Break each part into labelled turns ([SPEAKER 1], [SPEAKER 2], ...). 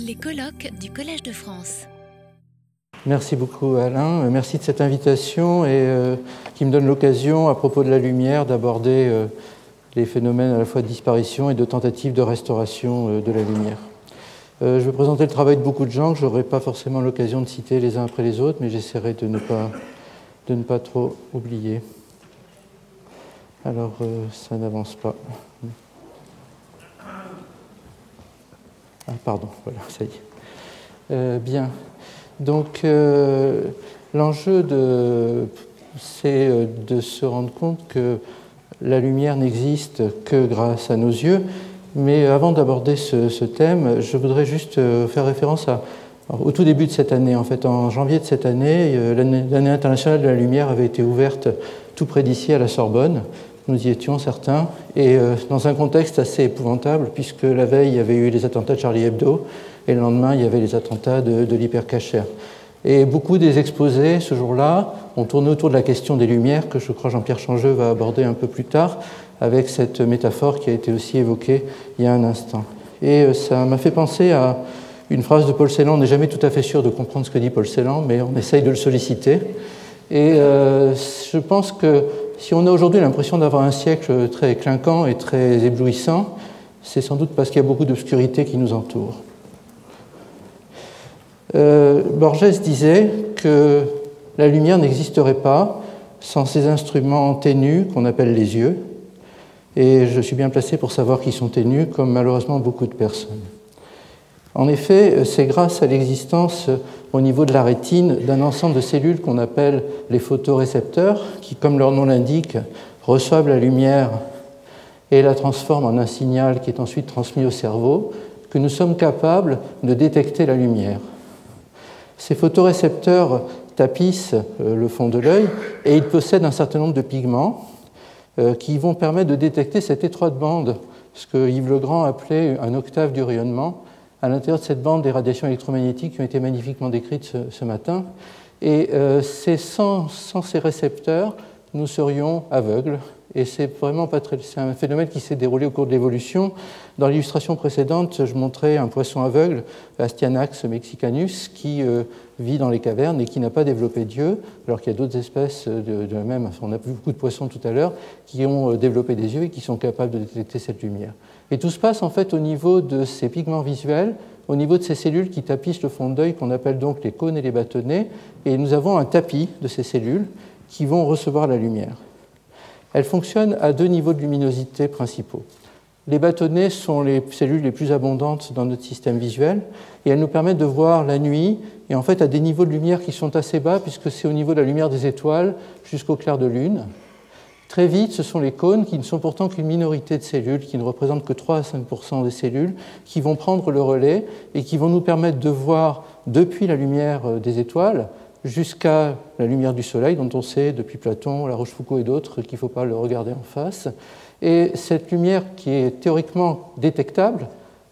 [SPEAKER 1] Les colloques du Collège de France.
[SPEAKER 2] Merci beaucoup Alain, merci de cette invitation et euh, qui me donne l'occasion à propos de la lumière d'aborder euh, les phénomènes à la fois de disparition et de tentative de restauration euh, de la lumière. je vais présenter le travail de beaucoup de gens que je n'aurai pas forcément l'occasion de citer les uns après les autres, mais j'essaierai de, ne pas, de ne pas trop oublier. Alors ça n'avance pas. Ah, pardon, voilà, ça y est. Euh, bien. Donc, euh, l'enjeu, c'est euh, de se rendre compte que la lumière n'existe que grâce à nos yeux. Mais avant d'aborder ce, thème, je voudrais juste faire référence au tout début de cette année. En fait, en janvier de cette année, l'année internationale de la lumière avait été ouverte tout près d'ici à la Sorbonne. Nous y étions certains, et euh, dans un contexte assez épouvantable, puisque la veille, il y avait eu les attentats de Charlie Hebdo, et le lendemain, il y avait les attentats de, de l'hypercacher. Et beaucoup des exposés ce jour-là ont tourné autour de la question des lumières, que je crois Jean-Pierre Changeux va aborder un peu plus tard, avec cette métaphore qui a été aussi évoquée il y a un instant. Et euh, ça m'a fait penser à une phrase de Paul Celan. On n'est jamais tout à fait sûr de comprendre ce que dit Paul Celan, mais on essaye de le solliciter. Et euh, je pense que si on a aujourd'hui l'impression d'avoir un siècle très clinquant et très éblouissant, c'est sans doute parce qu'il y a beaucoup d'obscurité qui nous entoure. Euh, Borges disait que la lumière n'existerait pas sans ces instruments ténus qu'on appelle les yeux, et je suis bien placé pour savoir qu'ils sont ténus, comme malheureusement beaucoup de personnes. En effet, c'est grâce à l'existence au niveau de la rétine d'un ensemble de cellules qu'on appelle les photorécepteurs, qui, comme leur nom l'indique, reçoivent la lumière et la transforment en un signal qui est ensuite transmis au cerveau, que nous sommes capables de détecter la lumière. Ces photorécepteurs tapissent euh, le fond de l'œil et ils possèdent un certain nombre de pigments euh, qui vont permettre de détecter cette étroite bande, ce que Yves Legrand appelait un octave du rayonnement, à l'intérieur de cette bande des radiations électromagnétiques qui ont été magnifiquement décrites ce, matin. Et euh, sans, ces récepteurs, nous serions aveugles. Et c'est vraiment pas très, c'est un phénomène qui s'est déroulé au cours de l'évolution. Dans l'illustration précédente, je montrais un poisson aveugle, Astyanax mexicanus, qui euh, vit dans les cavernes et qui n'a pas développé d'yeux, alors qu'il y a d'autres espèces de, de, la même. On a vu beaucoup de poissons tout à l'heure qui ont euh, développé des yeux et qui sont capables de détecter cette lumière. Et tout se passe en fait au niveau de ces pigments visuels, au niveau de ces cellules qui tapissent le fond d'œil qu'on appelle donc les cônes et les bâtonnets. Et nous avons un tapis de ces cellules qui vont recevoir la lumière. Elles fonctionnent à deux niveaux de luminosité principaux. Les bâtonnets sont les cellules les plus abondantes dans notre système visuel et elles nous permettent de voir la nuit et en fait à des niveaux de lumière qui sont assez bas puisque c'est au niveau de la lumière des étoiles jusqu'au clair de lune. Très vite, ce sont les cônes, qui ne sont pourtant qu'une minorité de cellules, qui ne représentent que 3 à 5% des cellules, qui vont prendre le relais et qui vont nous permettre de voir depuis la lumière euh, des étoiles jusqu'à la lumière du Soleil, dont on sait depuis Platon, La Rochefoucauld et d'autres qu'il ne faut pas le regarder en face. Et cette lumière qui est théoriquement détectable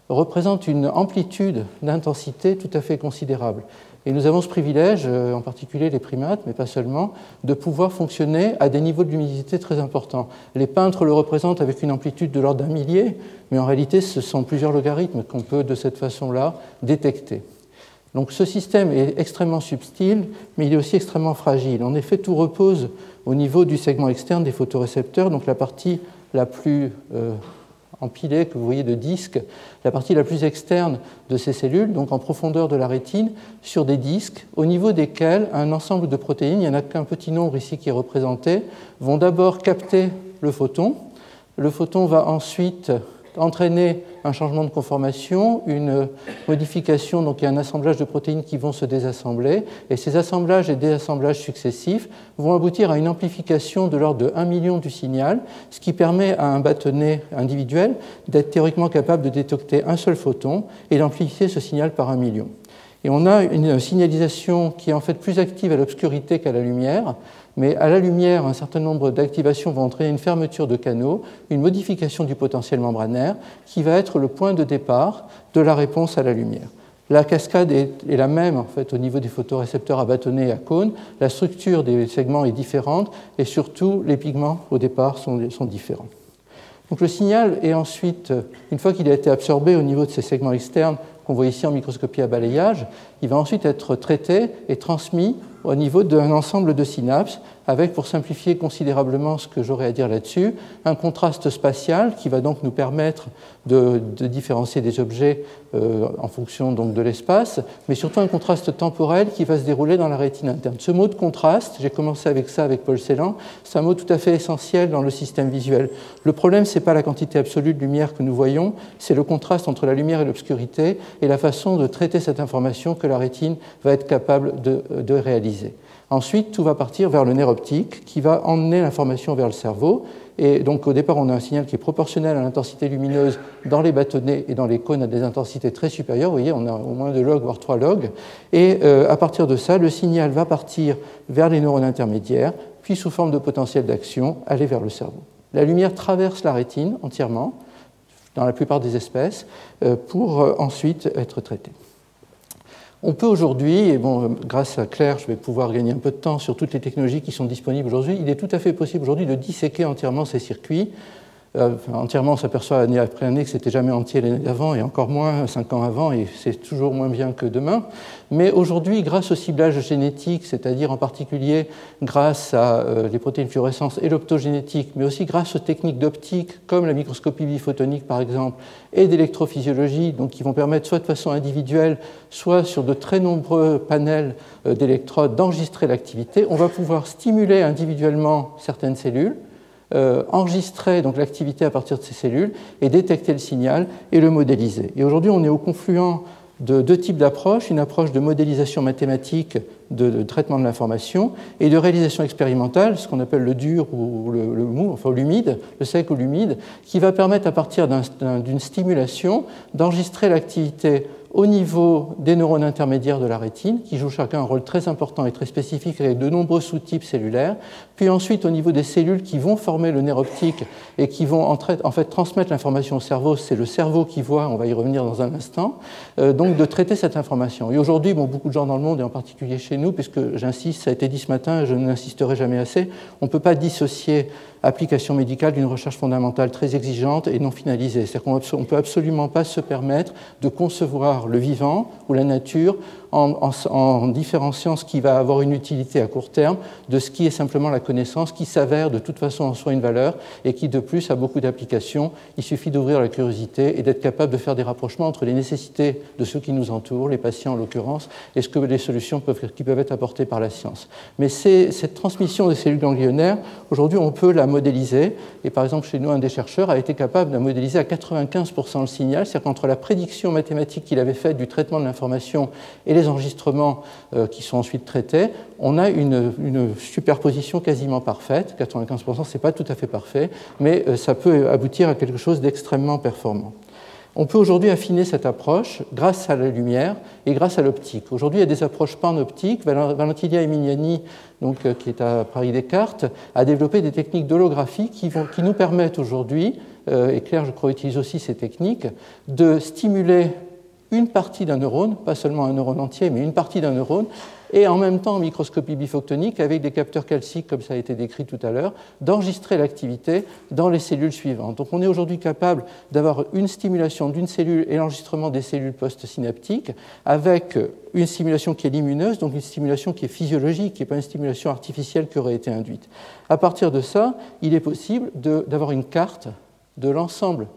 [SPEAKER 2] représente une amplitude d'intensité tout à fait considérable. Et nous avons ce privilège, euh, en particulier les primates, mais pas seulement, de pouvoir fonctionner à des niveaux de luminosité très importants. Les peintres le représentent avec une amplitude de l'ordre d'un millier, mais en réalité, ce sont plusieurs logarithmes qu'on peut de cette façon-là détecter. Donc ce système est extrêmement subtil, mais il est aussi extrêmement fragile. En effet, tout repose au niveau du segment externe des photorécepteurs, donc la partie la plus euh, empilée que vous voyez de disques, la partie la plus externe de ces cellules, donc en profondeur de la rétine, sur des disques au niveau desquels un ensemble de protéines, il n'y en a qu'un petit nombre ici qui est représenté, vont d'abord capter le photon. Le photon va ensuite entraîner un changement de conformation, une modification, donc il y a un assemblage de protéines qui vont se désassembler, et ces assemblages et désassemblages successifs vont aboutir à une amplification de l'ordre de 1 million du signal, ce qui permet à un bâtonnet individuel d'être théoriquement capable de détecter un seul photon et d'amplifier ce signal par un million. Et on a une signalisation qui est en fait plus active à l'obscurité qu'à la lumière, mais à la lumière, un certain nombre d'activations vont entraîner une fermeture de canaux, une modification du potentiel membranaire, qui va être le point de départ de la réponse à la lumière. La cascade est, la même en fait au niveau des photorécepteurs à bâtonnets et à cônes. La structure des segments est différente et surtout les pigments au départ sont différents. Donc le signal est ensuite, une fois qu'il a été absorbé au niveau de ces segments externes qu'on voit ici en microscopie à balayage, il va ensuite être traité et transmis au niveau d'un ensemble de synapses avec, pour simplifier considérablement ce que j'aurais à dire là-dessus, un contraste spatial qui va donc nous permettre de, différencier des objets euh, en fonction donc de l'espace, mais surtout un contraste temporel qui va se dérouler dans la rétine interne. Ce mot de contraste, j'ai commencé avec ça avec Paul Celan, c'est un mot tout à fait essentiel dans le système visuel. Le problème, ce n'est pas la quantité absolue de lumière que nous voyons, c'est le contraste entre la lumière et l'obscurité et la façon de traiter cette information que la rétine va être capable de réaliser. Ensuite, tout va partir vers le nerf optique qui va emmener l'information vers le cerveau. Et donc, au départ, on a un signal qui est proportionnel à l'intensité lumineuse dans les bâtonnets et dans les cônes à des intensités très supérieures. Vous voyez, on a au moins 2 logs, voire 3 logs. Et euh, à partir de ça, le signal va partir vers les neurones intermédiaires, puis sous forme de potentiel d'action, aller vers le cerveau. La lumière traverse la rétine entièrement, dans la plupart des espèces, euh, pour euh, ensuite être traitée. On peut aujourd'hui, et bon, grâce à Claire, je vais pouvoir gagner un peu de temps sur toutes les technologies qui sont disponibles aujourd'hui, il est tout à fait possible aujourd'hui de disséquer entièrement ces circuits euh, entièrement, on s'aperçoit année après année que c'était jamais entier l'année d'avant et encore moins cinq ans avant, et c'est toujours moins bien que demain. Mais aujourd'hui, grâce au ciblage génétique, c'est-à-dire en particulier grâce à euh, les protéines fluorescentes et l'optogénétique, mais aussi grâce aux techniques d'optique comme la microscopie biphotonique par exemple, et d'électrophysiologie, donc qui vont permettre soit de façon individuelle, soit sur de très nombreux panels euh, d'électrodes d'enregistrer l'activité, on va pouvoir stimuler individuellement certaines cellules euh, enregistrer donc l'activité à partir de ces cellules et détecter le signal et le modéliser. Et aujourd'hui, on est au confluent de deux types d'approches, une approche de modélisation mathématique de, traitement de l'information et de réalisation expérimentale, ce qu'on appelle le dur ou le, mou, enfin l'humide, le sec ou l'humide, qui va permettre à partir d'une stimulation d'enregistrer l'activité au niveau des neurones intermédiaires de la rétine, qui jouent chacun un rôle très important et très spécifique avec de nombreux sous-types cellulaires, puis ensuite au niveau des cellules qui vont former le nerf optique et qui vont en, fait transmettre l'information au cerveau, c'est le cerveau qui voit, on va y revenir dans un instant, euh, donc de traiter cette information. Et aujourd'hui, bon, beaucoup de gens dans le monde, et en particulier chez nous, puisque j'insiste, ça a été dit ce matin, je n'insisterai jamais assez, on ne peut pas dissocier application médicale d'une recherche fondamentale très exigeante et non finalisée. C'est-à-dire qu'on ne peut absolument pas se permettre de concevoir le vivant ou la nature en, différenciant ce qui va avoir une utilité à court terme de ce qui est simplement la connaissance qui s'avère de toute façon en soi une valeur et qui de plus a beaucoup d'applications. Il suffit d'ouvrir la curiosité et d'être capable de faire des rapprochements entre les nécessités de ceux qui nous entourent, les patients en l'occurrence, et ce que les solutions peuvent, qui peuvent être apportées par la science. Mais cette transmission des cellules ganglionnaires, aujourd'hui on peut la modéliser et par exemple chez nous un des chercheurs a été capable de modéliser à 95% le signal, c'est-à-dire qu'entre la prédiction mathématique qu'il avait faite du traitement de l'information et les enregistrements euh, qui sont ensuite traités, on a une, superposition quasiment parfaite. 95%, ce n'est pas tout à fait parfait, mais euh, ça peut aboutir à quelque chose d'extrêmement performant. On peut aujourd'hui affiner cette approche grâce à la lumière et grâce à l'optique. Aujourd'hui, il y a des approches panoptiques. Valentilia Emiliani, donc, euh, qui est à Paris Descartes, a développé des techniques d'holographie qui, qui, nous permettent aujourd'hui, et Claire, je crois, utilise aussi ces techniques, de stimuler une partie d'un neurone, pas seulement un neurone entier, mais une partie d'un neurone, et en même temps en microscopie bifoctonique avec des capteurs calciques, comme ça a été décrit tout à l'heure, d'enregistrer l'activité dans les cellules suivantes. Donc on est aujourd'hui capable d'avoir une stimulation d'une cellule et l'enregistrement des cellules postsynaptiques avec une stimulation qui est lumineuse, donc une stimulation qui est physiologique, qui n'est pas une stimulation artificielle qui aurait été induite. À partir de ça, il est possible d'avoir une carte de l'ensemble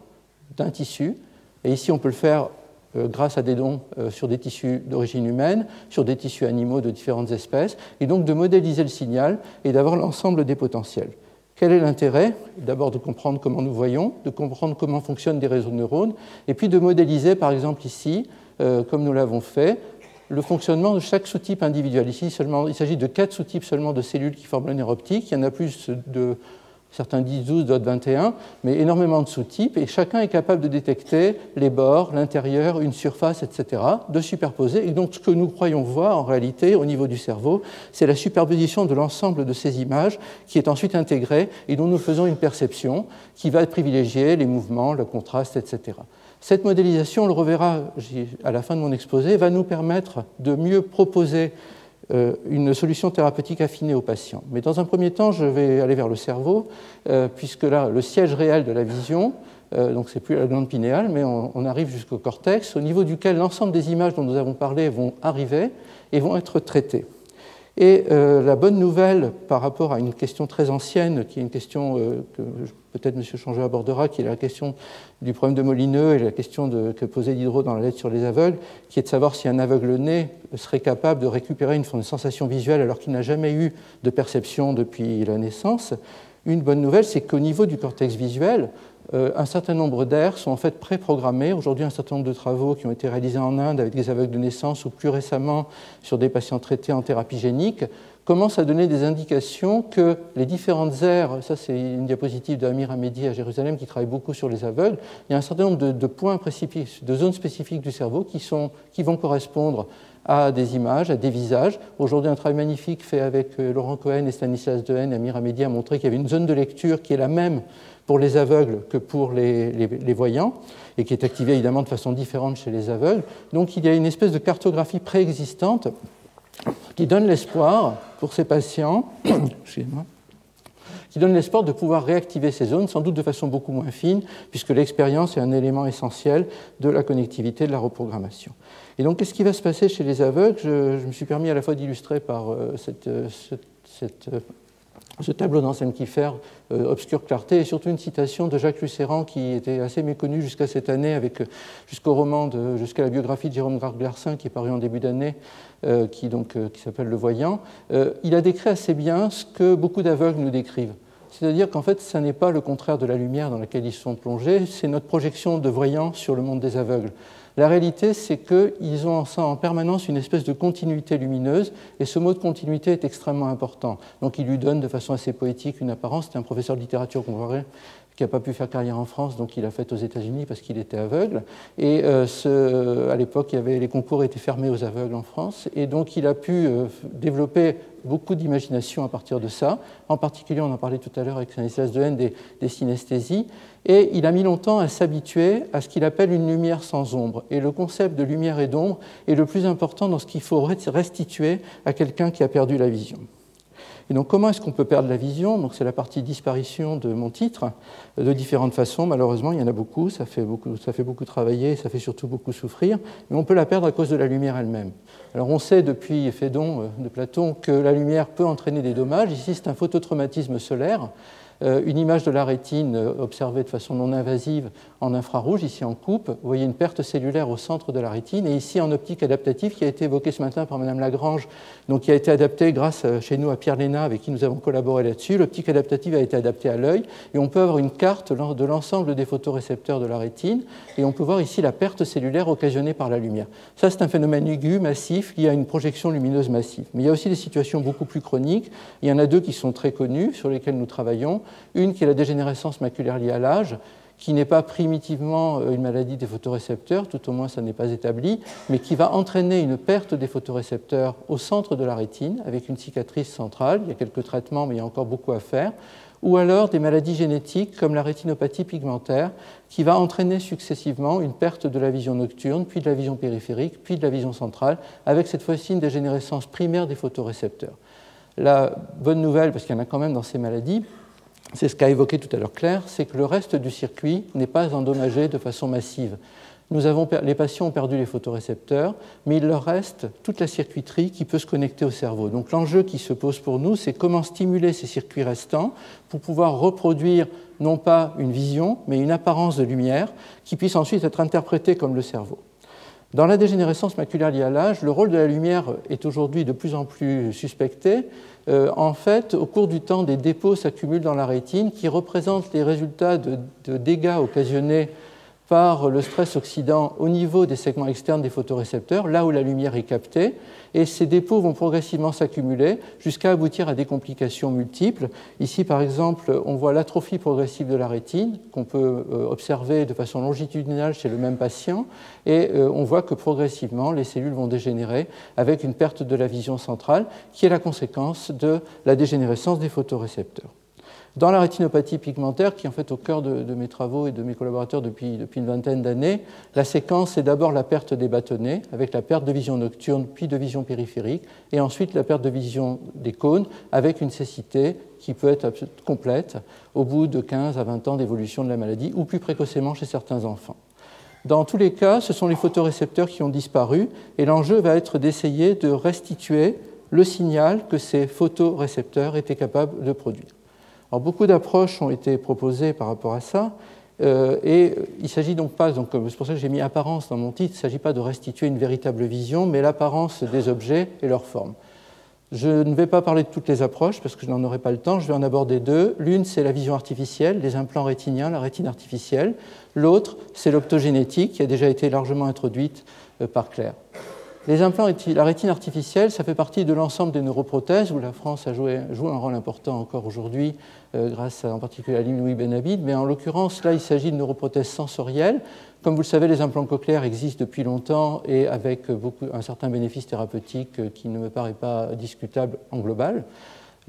[SPEAKER 2] d'un tissu, et ici on peut le faire grâce à des dons euh, sur des tissus d'origine humaine, sur des tissus animaux de différentes espèces, et donc de modéliser le signal et d'avoir l'ensemble des potentiels. Quel est l'intérêt? D'abord de comprendre comment nous voyons, de comprendre comment fonctionnent des réseaux de neurones, et puis de modéliser, par exemple ici, euh, comme nous l'avons fait, le fonctionnement de chaque sous-type individuel. Ici, seulement, il s'agit de quatre sous-types seulement de cellules qui forment le nerf optique. Il y en a plus de certains disent 12, d'autres 21, mais énormément de sous-types, et chacun est capable de détecter les bords, l'intérieur, une surface, etc., de superposer. Et donc ce que nous croyons voir en réalité au niveau du cerveau, c'est la superposition de l'ensemble de ces images qui est ensuite intégrée et dont nous faisons une perception qui va privilégier les mouvements, le contraste, etc. Cette modélisation, on le reverra à la fin de mon exposé, va nous permettre de mieux proposer une solution thérapeutique affinée au patient. Mais dans un premier temps, je vais aller vers le cerveau, puisque là, le siège réel de la vision, donc c'est plus la glande pinéale, mais on arrive jusqu'au cortex, au niveau duquel l'ensemble des images dont nous avons parlé vont arriver et vont être traitées. Et euh, la bonne nouvelle par rapport à une question très ancienne, qui est une question euh, que peut-être M. Changeux abordera, qui est la question du problème de Molineux et la question que posait Diderot dans la lettre sur les aveugles, qui est de savoir si un aveugle né serait capable de récupérer une, une sensation visuelle alors qu'il n'a jamais eu de perception depuis la naissance. Une bonne nouvelle, c'est qu'au niveau du cortex visuel, un certain nombre d'aires sont en fait préprogrammées. Aujourd'hui, un certain nombre de travaux qui ont été réalisés en Inde avec des aveugles de naissance ou plus récemment sur des patients traités en thérapie génique commencent à donner des indications que les différentes aires, ça c'est une diapositive d'Amir Hamedi à Jérusalem qui travaille beaucoup sur les aveugles, il y a un certain nombre de, points spécifiques, de zones spécifiques du cerveau qui vont correspondre à des images, à des visages. Aujourd'hui, un travail magnifique fait avec euh, Laurent Cohen et Stanislas Dehaene Amir Hamedi a montré qu'il y avait une zone de lecture qui est la même pour les aveugles que pour les, voyants, et qui est activée évidemment de façon différente chez les aveugles. Donc il y a une espèce de cartographie préexistante qui donne l'espoir pour ces patients, qui donne l'espoir de pouvoir réactiver ces zones, sans doute de façon beaucoup moins fine, puisque l'expérience est un élément essentiel de la connectivité, de la reprogrammation. Et donc, qu'est-ce qui va se passer chez les aveugles? Je, me suis permis à la fois d'illustrer par euh, euh, euh, ce tableau d'Anselme Kiefer, euh, Obscure clarté, et surtout une citation de Jacques Lucéran qui était assez méconnu jusqu'à cette année, avec, jusqu'au roman, jusqu'à la biographie de Jérôme Garcersin qui est paru en début d'année, qui, qui s'appelle Le Voyant. il a décrit assez bien ce que beaucoup d'aveugles nous décrivent. C'est-à-dire qu'en fait, ce n'est pas le contraire de la lumière dans laquelle ils sont plongés, c'est notre projection de voyants sur le monde des aveugles. La réalité, c'est qu'ils ont en permanence une espèce de continuité lumineuse, et ce mot de continuité est extrêmement important. Donc il lui donne de façon assez poétique une apparence. C'est un professeur de littérature comparée qui n'a pas pu faire carrière en France, donc il a fait aux États-Unis parce qu'il était aveugle. Et euh, à l'époque, les concours étaient fermés aux aveugles en France, et donc il a pu euh, développer beaucoup d'imagination à partir de ça. En particulier, on en parlait tout à l'heure avec Stanislas Dehaene des, des synesthésies. Et il a mis longtemps à s'habituer à ce qu'il appelle une lumière sans ombre. Et le concept de lumière et d'ombre est le plus important dans ce qu'il faut restituer à quelqu'un qui a perdu la vision. Et donc, comment est-ce qu'on peut perdre la vision? C'est la partie disparition de mon titre, de différentes façons. Malheureusement, il y en a beaucoup. Ça fait beaucoup, ça fait beaucoup travailler, ça fait surtout beaucoup souffrir. Mais on peut la perdre à cause de la lumière elle-même. Alors, on sait depuis Phédon euh, de Platon que la lumière peut entraîner des dommages. Ici, c'est un phototraumatisme solaire. Euh, une image de la rétine euh, observée de façon non invasive en infrarouge, ici en coupe. Vous voyez une perte cellulaire au centre de la rétine, et ici en optique adaptative qui a été évoquée ce matin par Mme Lagrange, donc qui a été adaptée grâce euh, chez nous à Pierre Léna, avec qui nous avons collaboré là-dessus. L'optique adaptative a été adaptée à l'œil, et on peut avoir une carte de l'ensemble des photorécepteurs de la rétine, et on peut voir ici la perte cellulaire occasionnée par la lumière. Ça, c'est un phénomène aigu, massif, lié à une projection lumineuse massive. Mais il y a aussi des situations beaucoup plus chroniques. Il y en a deux qui sont très connues, sur lesquelles nous travaillons. Une qui est la dégénérescence maculaire liée à l'âge, qui n'est pas primitivement euh, une maladie des photorécepteurs, tout au moins ça n'est pas établi, mais qui va entraîner une perte des photorécepteurs au centre de la rétine, avec une cicatrice centrale. Il y a quelques traitements, mais il y a encore beaucoup à faire. Ou alors des maladies génétiques comme la rétinopathie pigmentaire, qui va entraîner successivement une perte de la vision nocturne, puis de la vision périphérique, puis de la vision centrale, avec cette fois-ci une dégénérescence primaire des photorécepteurs. La bonne nouvelle, parce qu'il y en a quand même dans ces maladies, c'est ce qu'a évoqué tout à l'heure Claire, c'est que le reste du circuit n'est pas endommagé de façon massive. Nous avons, les patients ont perdu les photorécepteurs, mais il leur reste toute la circuiterie qui peut se connecter au cerveau. Donc l'enjeu qui se pose pour nous, c'est comment stimuler ces circuits restants pour pouvoir reproduire non pas une vision, mais une apparence de lumière qui puisse ensuite être interprétée comme le cerveau. Dans la dégénérescence maculaire liée à l'âge, le rôle de la lumière est aujourd'hui de plus en plus suspecté. Euh, en fait, au cours du temps, des dépôts s'accumulent dans la rétine qui représentent les résultats de dégâts occasionnés par le stress oxydant au niveau des segments externes des photorécepteurs, là où la lumière est captée, et ces dépôts vont progressivement s'accumuler jusqu'à aboutir à des complications multiples. Ici, par exemple, on voit l'atrophie progressive de la rétine, qu'on peut euh, observer de façon longitudinale chez le même patient, et euh, on voit que progressivement, les cellules vont dégénérer avec une perte de la vision centrale, qui est la conséquence de la dégénérescence des photorécepteurs. Dans la rétinopathie pigmentaire, qui est en fait au cœur de, mes travaux et de mes collaborateurs depuis, depuis une vingtaine d'années, la séquence est d'abord la perte des bâtonnets, avec la perte de vision nocturne, puis de vision périphérique, et ensuite la perte de vision des cônes, avec une cécité qui peut être complète au bout de 15 à 20 ans d'évolution de la maladie, ou plus précocement chez certains enfants. Dans tous les cas, ce sont les photorécepteurs qui ont disparu, et l'enjeu va être d'essayer de restituer le signal que ces photorécepteurs étaient capables de produire. Beaucoup d'approches ont été proposées par rapport à ça, euh, et il s'agit donc pas, donc, c'est pour ça que j'ai mis apparence dans mon titre, il ne s'agit pas de restituer une véritable vision, mais l'apparence des objets et leur forme. Je ne vais pas parler de toutes les approches parce que je n'en aurai pas le temps, je vais en aborder deux. L'une, c'est la vision artificielle, les implants rétiniens, la rétine artificielle. L'autre, c'est l'optogénétique qui a déjà été largement introduite euh, par Claire. Les implants, la rétine artificielle, ça fait partie de l'ensemble des neuroprothèses où la France a joué, un rôle important encore aujourd'hui, euh, grâce en particulier à Louis Benabid. Mais en l'occurrence, là, il s'agit de neuroprothèses sensorielles. Comme vous le savez, les implants cochléaires existent depuis longtemps et avec un certain bénéfice thérapeutique euh, qui ne me paraît pas discutable en global.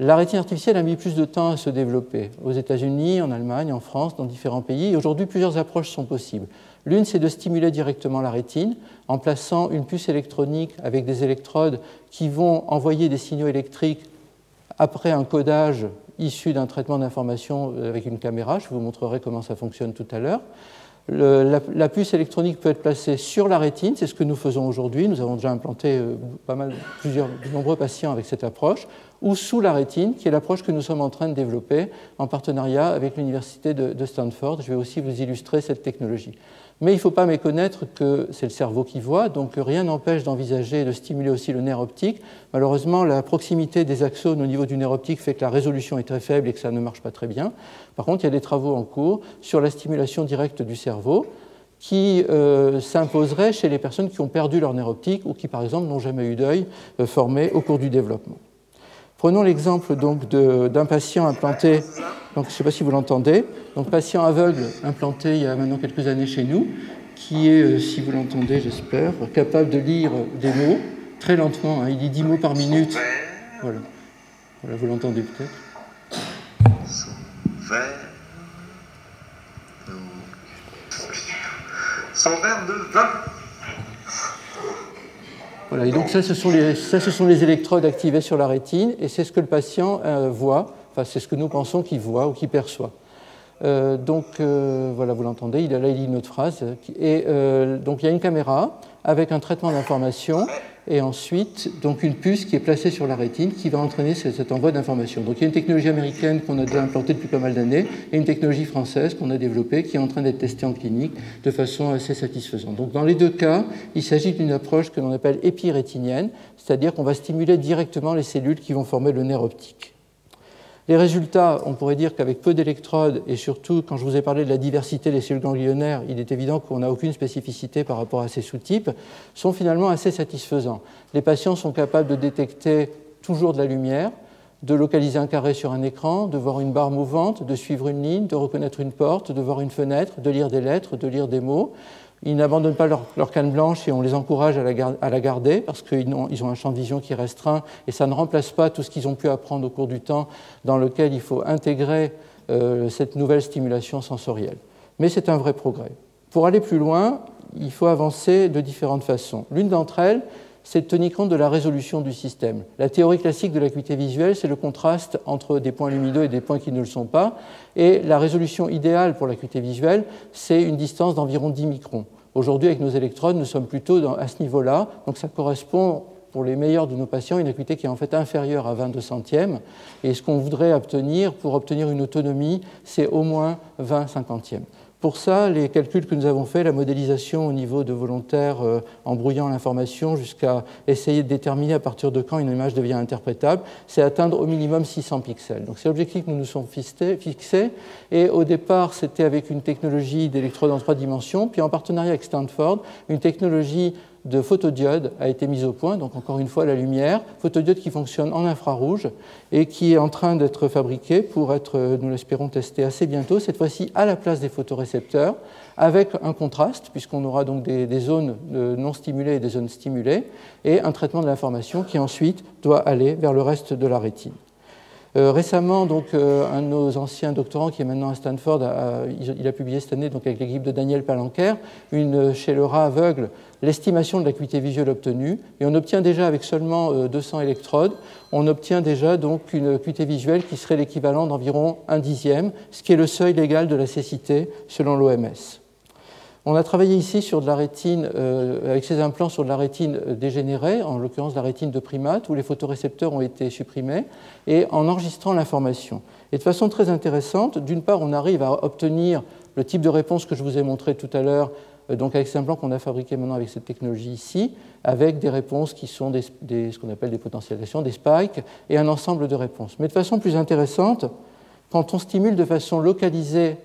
[SPEAKER 2] La rétine artificielle a mis plus de temps à se développer aux États-Unis, en Allemagne, en France, dans différents pays. Aujourd'hui, plusieurs approches sont possibles. L'une, c'est de stimuler directement la rétine en plaçant une puce électronique avec des électrodes qui vont envoyer des signaux électriques après un codage issu d'un traitement d'information avec une caméra. Je vous montrerai comment ça fonctionne tout à l'heure. la, puce électronique peut être placée sur la rétine, c'est ce que nous faisons aujourd'hui. Nous avons déjà implanté euh, pas mal, plusieurs, de nombreux patients avec cette approche, ou sous la rétine, qui est l'approche que nous sommes en train de développer en partenariat avec l'Université de Stanford. Je vais aussi vous illustrer cette technologie. Mais il ne faut pas méconnaître que c'est le cerveau qui voit, donc rien n'empêche d'envisager de stimuler aussi le nerf optique. Malheureusement, la proximité des axones au niveau du nerf optique fait que la résolution est très faible et que ça ne marche pas très bien. Par contre, il y a des travaux en cours sur la stimulation directe du cerveau qui euh, s'imposerait chez les personnes qui ont perdu leur nerf optique ou qui, par exemple, n'ont jamais eu d'œil euh, formé au cours du développement. Prenons l'exemple donc d'un patient implanté, donc je ne sais pas si vous l'entendez, donc patient aveugle implanté il y a maintenant quelques années chez nous, qui est, euh, si vous l'entendez, j'espère, capable de lire des mots très lentement. Hein. il dit 10 mots par minute. Voilà, voilà vous l'entendez peut-être. Son verre de vin. Voilà, et donc ça ce, sont les, ça, ce sont les électrodes activées sur la rétine, et c'est ce que le patient euh, voit, enfin c'est ce que nous pensons qu'il voit ou qu'il perçoit. Euh, donc euh, voilà, vous l'entendez, il là il dit une autre phrase. Et donc il y a une caméra avec un traitement d'information et ensuite donc une puce qui est placée sur la rétine qui va entraîner cet envoi d'informations. Donc il y a une technologie américaine qu'on a déjà implantée depuis pas mal d'années et une technologie française qu'on a développée qui est en train d'être testée en clinique de façon assez satisfaisante. Donc dans les deux cas, il s'agit d'une approche que l'on appelle épirétinienne, c'est-à-dire qu'on va stimuler directement les cellules qui vont former le nerf optique. Les résultats, on pourrait dire qu'avec peu d'électrodes, et surtout quand je vous ai parlé de la diversité des cellules ganglionnaires, il est évident qu'on n'a aucune spécificité par rapport à ces sous-types, sont finalement assez satisfaisants. Les patients sont capables de détecter toujours de la lumière, de localiser un carré sur un écran, de voir une barre mouvante, de suivre une ligne, de reconnaître une porte, de voir une fenêtre, de lire des lettres, de lire des mots. Ils n'abandonnent pas leur, canne blanche et on les encourage à la, garder parce qu'ils ont, un champ de vision qui est restreint et ça ne remplace pas tout ce qu'ils ont pu apprendre au cours du temps dans lequel il faut intégrer euh, cette nouvelle stimulation sensorielle. Mais c'est un vrai progrès. Pour aller plus loin, il faut avancer de différentes façons. L'une d'entre elles, c'est de tenir compte de la résolution du système. La théorie classique de l'acuité visuelle, c'est le contraste entre des points lumineux et des points qui ne le sont pas. Et la résolution idéale pour l'acuité visuelle, c'est une distance d'environ 10 microns. Aujourd'hui, avec nos électrodes, nous sommes plutôt à ce niveau-là. Donc ça correspond pour les meilleurs de nos patients, une acuité qui est en fait inférieure à 22 centièmes. Et ce qu'on voudrait obtenir pour obtenir une autonomie, c'est au moins 20 cinquantièmes. Pour ça, les calculs que nous avons faits, la modélisation au niveau de volontaires euh, en l'information jusqu'à essayer de déterminer à partir de quand une image devient interprétable, c'est atteindre au minimum 600 pixels. Donc c'est l'objectif que nous nous sommes fixés. Et au départ, c'était avec une technologie d'électrode en trois dimensions, puis en partenariat avec Stanford, une technologie de photodiode a été mise au point, donc encore une fois la lumière, photodiode qui fonctionne en infrarouge et qui est en train d'être fabriquée pour être, nous l'espérons, testée assez bientôt, cette fois-ci à la place des photorécepteurs, avec un contraste, puisqu'on aura donc des, zones non stimulées et des zones stimulées, et un traitement de l'information qui ensuite doit aller vers le reste de la rétine. Euh, récemment, donc, euh, un de nos anciens doctorants, qui est maintenant à Stanford, il a publié cette année donc, avec l'équipe de Daniel Palanquer, une, chez le rat aveugle, l'estimation de l'acuité visuelle obtenue. Et on obtient déjà, avec seulement 200 électrodes, on obtient déjà donc une acuité visuelle qui serait l'équivalent d'environ un dixième, ce qui est le seuil légal de la cécité selon l'OMS. On a travaillé ici sur la rétine, euh, avec ces implants sur de la rétine dégénérée, en l'occurrence la rétine de primate, où les photorécepteurs ont été supprimés, et en enregistrant l'information. Et de façon très intéressante, d'une part, on arrive à obtenir le type de réponse que je vous ai montré tout à l'heure, euh, donc avec ces implants qu'on a fabriqués maintenant avec cette technologie ici, avec des réponses qui sont ce qu'on appelle des potentialisations, des spikes, et un ensemble de réponses. Mais de façon plus intéressante, quand on stimule de façon localisée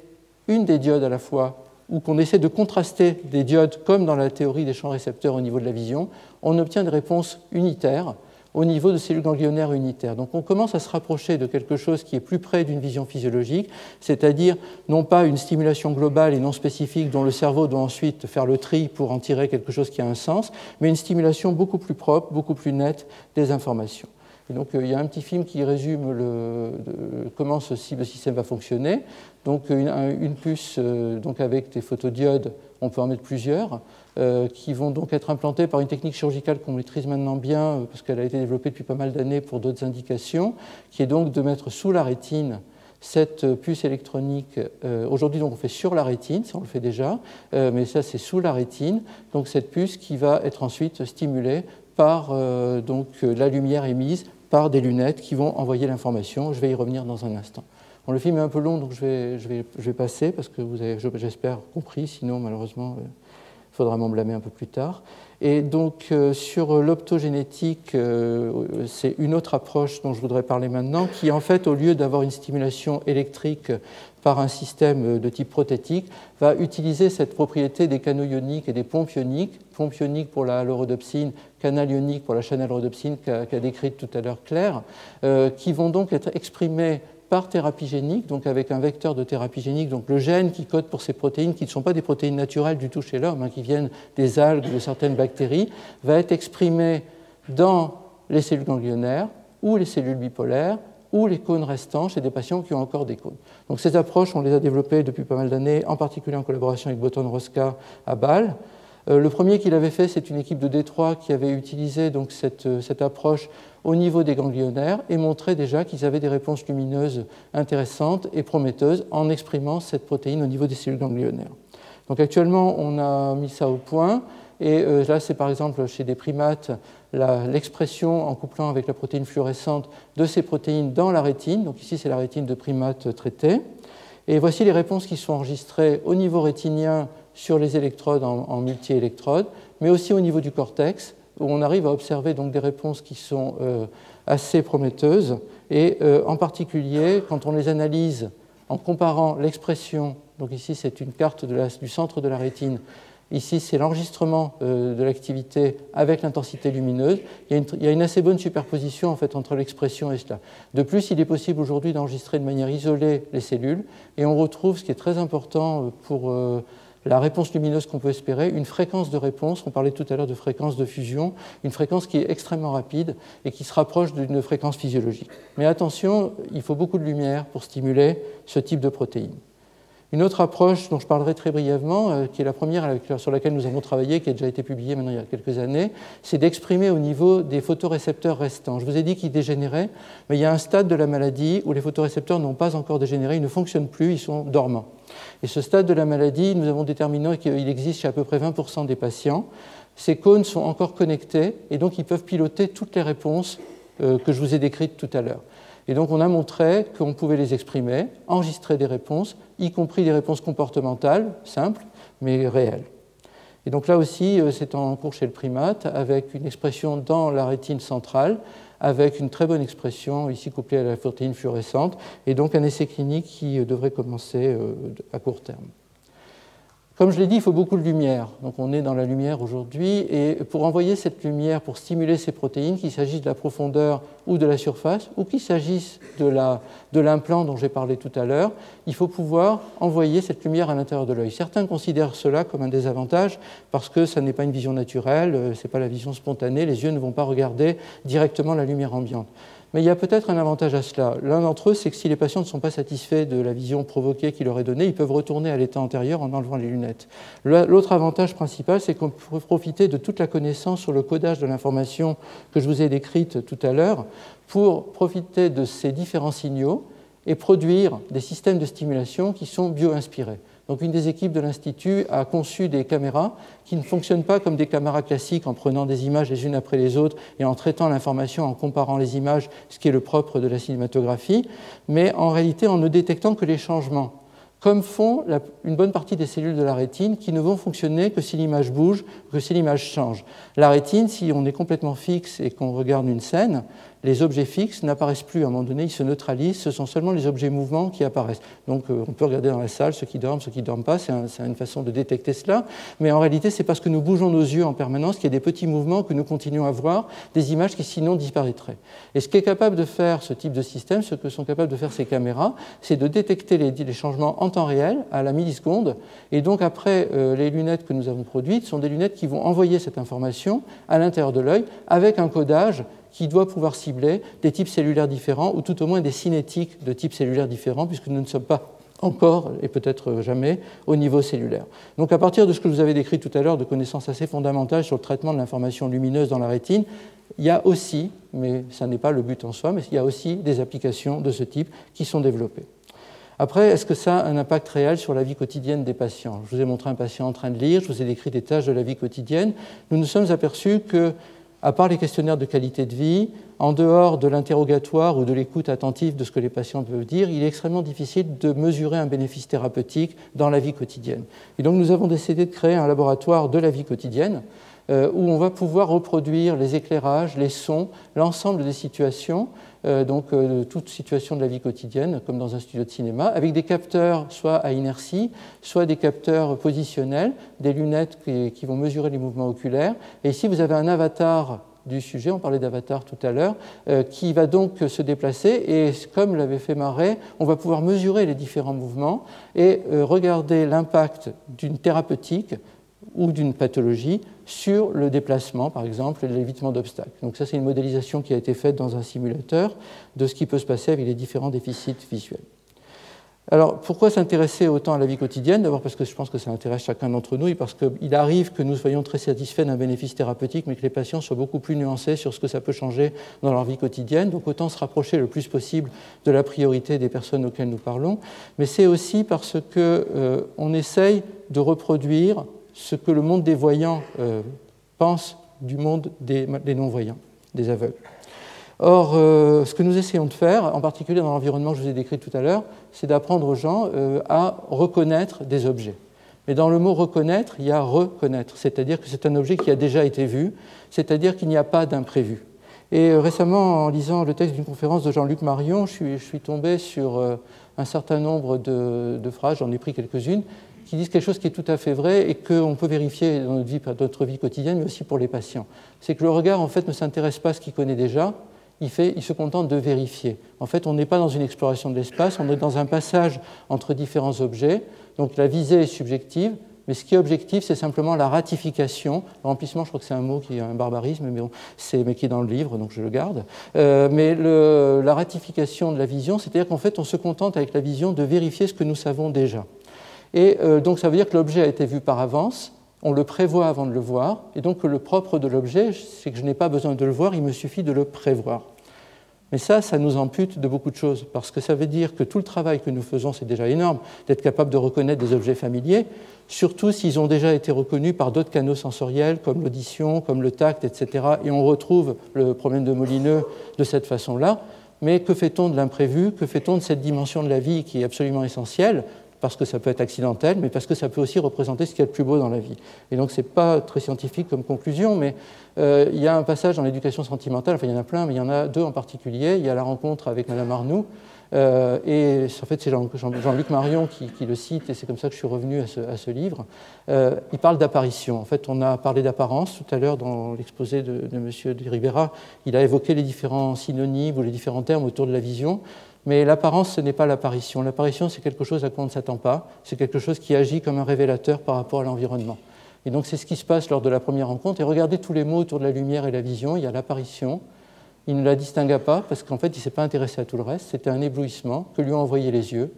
[SPEAKER 2] une des diodes à la fois ou qu'on essaie de contraster des diodes comme dans la théorie des champs récepteurs au niveau de la vision, on obtient des réponses unitaires au niveau de cellules ganglionnaires unitaires. Donc on commence à se rapprocher de quelque chose qui est plus près d'une vision physiologique, c'est-à-dire non pas une stimulation globale et non spécifique dont le cerveau doit ensuite faire le tri pour en tirer quelque chose qui a un sens, mais une stimulation beaucoup plus propre, beaucoup plus nette des informations. Et donc, euh, il y a un petit film qui résume le, comment ce système va fonctionner. Donc, une, puce euh, donc avec des photodiodes, on peut en mettre plusieurs, euh, qui vont donc être implantées par une technique chirurgicale qu'on maîtrise maintenant bien, parce qu'elle a été développée depuis pas mal d'années pour d'autres indications, qui est donc de mettre sous la rétine cette puce électronique, aujourd'hui donc on fait sur la rétine, ça on le fait déjà, mais ça c'est sous la rétine, donc cette puce qui va être ensuite stimulée par donc, la lumière émise par des lunettes qui vont envoyer l'information. Je vais y revenir dans un instant. le film est un peu long, donc je vais, je vais, je vais passer parce que vous avez, j'espère, compris. Sinon, malheureusement, euh, il faudra m'en blâmer un peu plus tard. Et donc, euh, sur l'optogénétique, euh, c'est une autre approche dont je voudrais parler maintenant, qui, en fait, au lieu d'avoir une stimulation électrique par un système de type prothétique, va utiliser cette propriété des canaux ioniques et des pompes ioniques, pompes ioniques pour la halorodopsine, canal ionique pour la chaîne halorodopsine qu'a décrite tout à l'heure Claire, euh, qui vont donc être exprimés par thérapie génique, donc avec un vecteur de thérapie génique, donc le gène qui code pour ces protéines, qui ne sont pas des protéines naturelles du tout chez l'homme, hein, qui viennent des algues, de certaines bactéries, va être exprimé dans les cellules ganglionnaires ou les cellules bipolaires ou les cônes restants chez des patients qui ont encore des cônes. Donc ces approches, on les a développées depuis pas mal d'années, en particulier en collaboration avec Boton Rosca à Bâle. Euh, le premier qu'il avait fait, c'est une équipe de Détroit qui avait utilisé donc cette, euh, approche au niveau des ganglionnaires et montrait déjà qu'ils avaient des réponses lumineuses intéressantes et prometteuses en exprimant cette protéine au niveau des cellules ganglionnaires. Donc actuellement, on a mis ça au point. Et euh, là, c'est par exemple chez des primates l'expression en couplant avec la protéine fluorescente de ces protéines dans la rétine. Donc ici, c'est la rétine de primates traitée. Et voici les réponses qui sont enregistrées au niveau rétinien sur les électrodes en, multi-électrodes, mais aussi au niveau du cortex, où on arrive à observer donc des réponses qui sont euh, assez prometteuses. Et euh, en particulier, quand on les analyse en comparant l'expression, donc ici c'est une carte du centre de la rétine, Ici, c'est l'enregistrement euh, de l'activité avec l'intensité lumineuse. Il y, a une, assez bonne superposition en fait, entre l'expression et cela. De plus, il est possible aujourd'hui d'enregistrer de manière isolée les cellules et on retrouve, ce qui est très important pour la réponse lumineuse qu'on peut espérer, une fréquence de réponse, on parlait tout à l'heure de fréquence de fusion, une fréquence qui est extrêmement rapide et qui se rapproche d'une fréquence physiologique. Mais attention, il faut beaucoup de lumière pour stimuler ce type de protéines. Une autre approche dont je parlerai très brièvement, euh, qui est la première sur laquelle nous avons travaillé, qui a déjà été publiée maintenant il y a quelques années, c'est d'exprimer au niveau des photorécepteurs restants. Je vous ai dit qu'ils dégénéraient, mais il y a un stade de la maladie où les photorécepteurs n'ont pas encore dégénéré, ils ne fonctionnent plus, ils sont dormants. Et ce stade de la maladie, nous avons déterminé qu'il existe chez à peu près 20% des patients. Ces cônes sont encore connectés et donc ils peuvent piloter toutes les réponses euh, que je vous ai décrites tout à l'heure. Et donc on a montré qu'on pouvait les exprimer, enregistrer des réponses, y compris des réponses comportementales, simples, mais réelles. Et donc là aussi, euh, c'est en cours chez le primate, avec une expression dans la rétine centrale, avec une très bonne expression, ici couplée à la protéine fluorescente, et donc un essai clinique qui euh, devrait commencer euh, à court terme. Comme je l'ai dit, il faut beaucoup de lumière. Donc on est dans la lumière aujourd'hui. Et pour envoyer cette lumière, pour stimuler ces protéines, qu'il s'agisse de la profondeur ou de la surface, ou qu'il s'agisse de l'implant dont j'ai parlé tout à l'heure, il faut pouvoir envoyer cette lumière à l'intérieur de l'œil. Certains considèrent cela comme un désavantage parce que ça n'est pas une vision naturelle, euh, ce n'est pas la vision spontanée, les yeux ne vont pas regarder directement la lumière ambiante. Mais il y a peut-être un avantage à cela. L'un d'entre eux, c'est que si les patients ne sont pas satisfaits de la vision provoquée qu'il leur est donnée, ils peuvent retourner à l'état antérieur en enlevant les lunettes. L'autre avantage principal, c'est qu'on peut profiter de toute la connaissance sur le codage de l'information que je vous ai décrite tout à l'heure pour profiter de ces différents signaux et produire des systèmes de stimulation qui sont bio-inspirés. Donc une des équipes de l'Institut a conçu des caméras qui ne fonctionnent pas comme des caméras classiques en prenant des images les unes après les autres et en traitant l'information en comparant les images, ce qui est le propre de la cinématographie, mais en réalité en ne détectant que les changements comme font une bonne partie des cellules de la rétine qui ne vont fonctionner que si l'image bouge, que si l'image change. La rétine, si on est complètement fixe et qu'on regarde une scène, les objets fixes n'apparaissent plus. À un moment donné, ils se neutralisent. Ce sont seulement les objets mouvants qui apparaissent. Donc, euh, on peut regarder dans la salle ceux qui dorment, ceux qui ne dorment pas. C'est une façon de détecter cela. Mais en réalité, c'est parce que nous bougeons nos yeux en permanence qu'il y a des petits mouvements que nous continuons à voir, des images qui sinon disparaîtraient. Et ce qui est capable de faire ce type de système, ce que sont capables de faire ces caméras, c'est de détecter les, changements en temps réel, à la milliseconde. Et donc, après, euh, les lunettes que nous avons produites sont des lunettes qui vont envoyer cette information à l'intérieur de l'œil avec un codage qui doit pouvoir cibler des types cellulaires différents, ou tout au moins des cinétiques de types cellulaires différents, puisque nous ne sommes pas encore, et peut-être jamais, au niveau cellulaire. Donc à partir de ce que vous avez décrit tout à l'heure, de connaissances assez fondamentales sur le traitement de l'information lumineuse dans la rétine, il y a aussi, mais ce n'est pas le but en soi, mais il y a aussi des applications de ce type qui sont développées. Après, est-ce que ça a un impact réel sur la vie quotidienne des patients? Je vous ai montré un patient en train de lire, je vous ai décrit des tâches de la vie quotidienne. Nous nous sommes aperçus que à part les questionnaires de qualité de vie, en dehors de l'interrogatoire ou de l'écoute attentive de ce que les patients peuvent dire, il est extrêmement difficile de mesurer un bénéfice thérapeutique dans la vie quotidienne. Et donc nous avons décidé de créer un laboratoire de la vie quotidienne euh, où on va pouvoir reproduire les éclairages, les sons, l'ensemble des situations, donc euh, toute situation de la vie quotidienne, comme dans un studio de cinéma, avec des capteurs soit à inertie, soit des capteurs positionnels, des lunettes qui, vont mesurer les mouvements oculaires. Et ici, vous avez un avatar du sujet, on parlait d'avatar tout à l'heure, qui va donc se déplacer et comme l'avait fait Marais, on va pouvoir mesurer les différents mouvements et regarder l'impact d'une thérapeutique ou d'une pathologie sur le déplacement, par exemple, et l'évitement d'obstacles. Donc ça, c'est une modélisation qui a été faite dans un simulateur de ce qui peut se passer avec les différents déficits visuels. Alors, pourquoi s'intéresser autant à la vie quotidienne? D'abord parce que je pense que ça intéresse chacun d'entre nous et parce qu'il arrive que nous soyons très satisfaits d'un bénéfice thérapeutique, mais que les patients soient beaucoup plus nuancés sur ce que ça peut changer dans leur vie quotidienne. Donc, autant se rapprocher le plus possible de la priorité des personnes auxquelles nous parlons. Mais c'est aussi parce qu'on euh, essaye de reproduire ce que le monde des voyants euh, pense du monde des, non-voyants, des aveugles. Or, euh, ce que nous essayons de faire, en particulier dans l'environnement que je vous ai décrit tout à l'heure, c'est d'apprendre aux gens euh, à reconnaître des objets. Mais dans le mot reconnaître, il y a reconnaître, c'est-à-dire que c'est un objet qui a déjà été vu, c'est-à-dire qu'il n'y a pas d'imprévu. Et récemment, en lisant le texte d'une conférence de Jean-Luc Marion, je suis, tombé sur un certain nombre de, de phrases, j'en ai pris quelques-unes, qui disent quelque chose qui est tout à fait vrai et qu'on peut vérifier dans notre vie, notre vie quotidienne, mais aussi pour les patients. C'est que le regard, en fait, ne s'intéresse pas à ce qu'il connaît déjà, il, se contente de vérifier. En fait, on n'est pas dans une exploration de l'espace, on est dans un passage entre différents objets. Donc la visée est subjective, mais ce qui est objectif, c'est simplement la ratification. Le remplissement, je crois que c'est un mot qui est un barbarisme, mais, bon, mais qui est dans le livre, donc je le garde. Euh, mais la ratification de la vision, c'est-à-dire qu'en fait, on se contente avec la vision de vérifier ce que nous savons déjà. Et euh, donc ça veut dire que l'objet a été vu par avance, on le prévoit avant de le voir, et donc le propre de l'objet, c'est que je n'ai pas besoin de le voir, il me suffit de le prévoir. Mais ça, ça nous ampute de beaucoup de choses, parce que ça veut dire que tout le travail que nous faisons, c'est déjà énorme, d'être capable de reconnaître des objets familiers, surtout s'ils ont déjà été reconnus par d'autres canaux sensoriels, comme l'audition, comme le tact, etc. Et on retrouve le problème de Molineux de cette façon-là. Mais que fait-on de l'imprévu? Que fait-on de cette dimension de la vie qui est absolument essentielle? Parce que ça peut être accidentel, mais parce que ça peut aussi représenter ce qu'il y a de plus beau dans la vie. Et donc, ce n'est pas très scientifique comme conclusion, mais euh, il y a un passage dans l'éducation sentimentale, enfin, il y en a plein, mais il y en a deux en particulier. Il y a la rencontre avec Madame Arnoux, euh, et en fait, c'est Jean-Luc Marion qui, le cite, et c'est comme ça que je suis revenu à ce, livre. Euh, il parle d'apparition. En fait, on a parlé d'apparence tout à l'heure dans l'exposé de, de M. de Rivera. Il a évoqué les différents synonymes ou les différents termes autour de la vision. Mais l'apparence, ce n'est pas l'apparition. L'apparition, c'est quelque chose à quoi on ne s'attend pas. C'est quelque chose qui agit comme un révélateur par rapport à l'environnement. Et donc, c'est ce qui se passe lors de la première rencontre. Et regardez tous les mots autour de la lumière et la vision. Il y a l'apparition, Il ne la distingua pas parce qu'en fait, il ne s'est pas intéressé à tout le reste. C'était un éblouissement que lui ont envoyé les yeux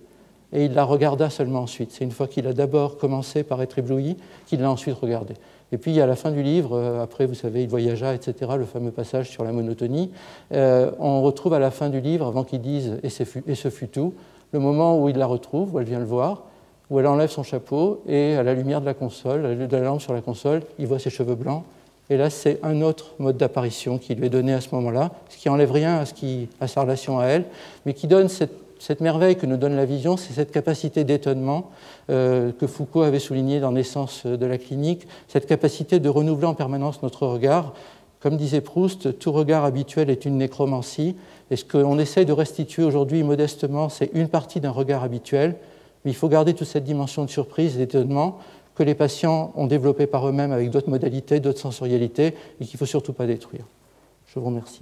[SPEAKER 2] et il la regarda seulement ensuite. C'est une fois qu'il a d'abord commencé par être ébloui qu'il l'a ensuite regardée. Et puis à la fin du livre, euh, après vous savez, il voyagea, etc., le fameux passage sur la monotonie, euh, on retrouve à la fin du livre, avant qu'il dise et, ce fut tout, le moment où il la retrouve, où elle vient le voir, où elle enlève son chapeau et à la lumière de la console, de la lampe sur la console, il voit ses cheveux blancs et là, c'est un autre mode d'apparition qui lui est donné à ce moment-là, ce qui enlève rien à, ce qui, à sa relation à elle, mais qui donne cette, merveille que nous donne la vision, c'est cette capacité d'étonnement euh, que Foucault avait souligné dans Naissance de la clinique, cette capacité de renouveler en permanence notre regard. Comme disait Proust, tout regard habituel est une nécromancie, et ce qu'on essaye de restituer aujourd'hui modestement, c'est une partie d'un regard habituel, mais il faut garder toute cette dimension de surprise, d'étonnement, que les patients ont développé par eux-mêmes avec d'autres modalités, d'autres sensorialités, et qu'il ne faut surtout pas détruire. Je vous remercie.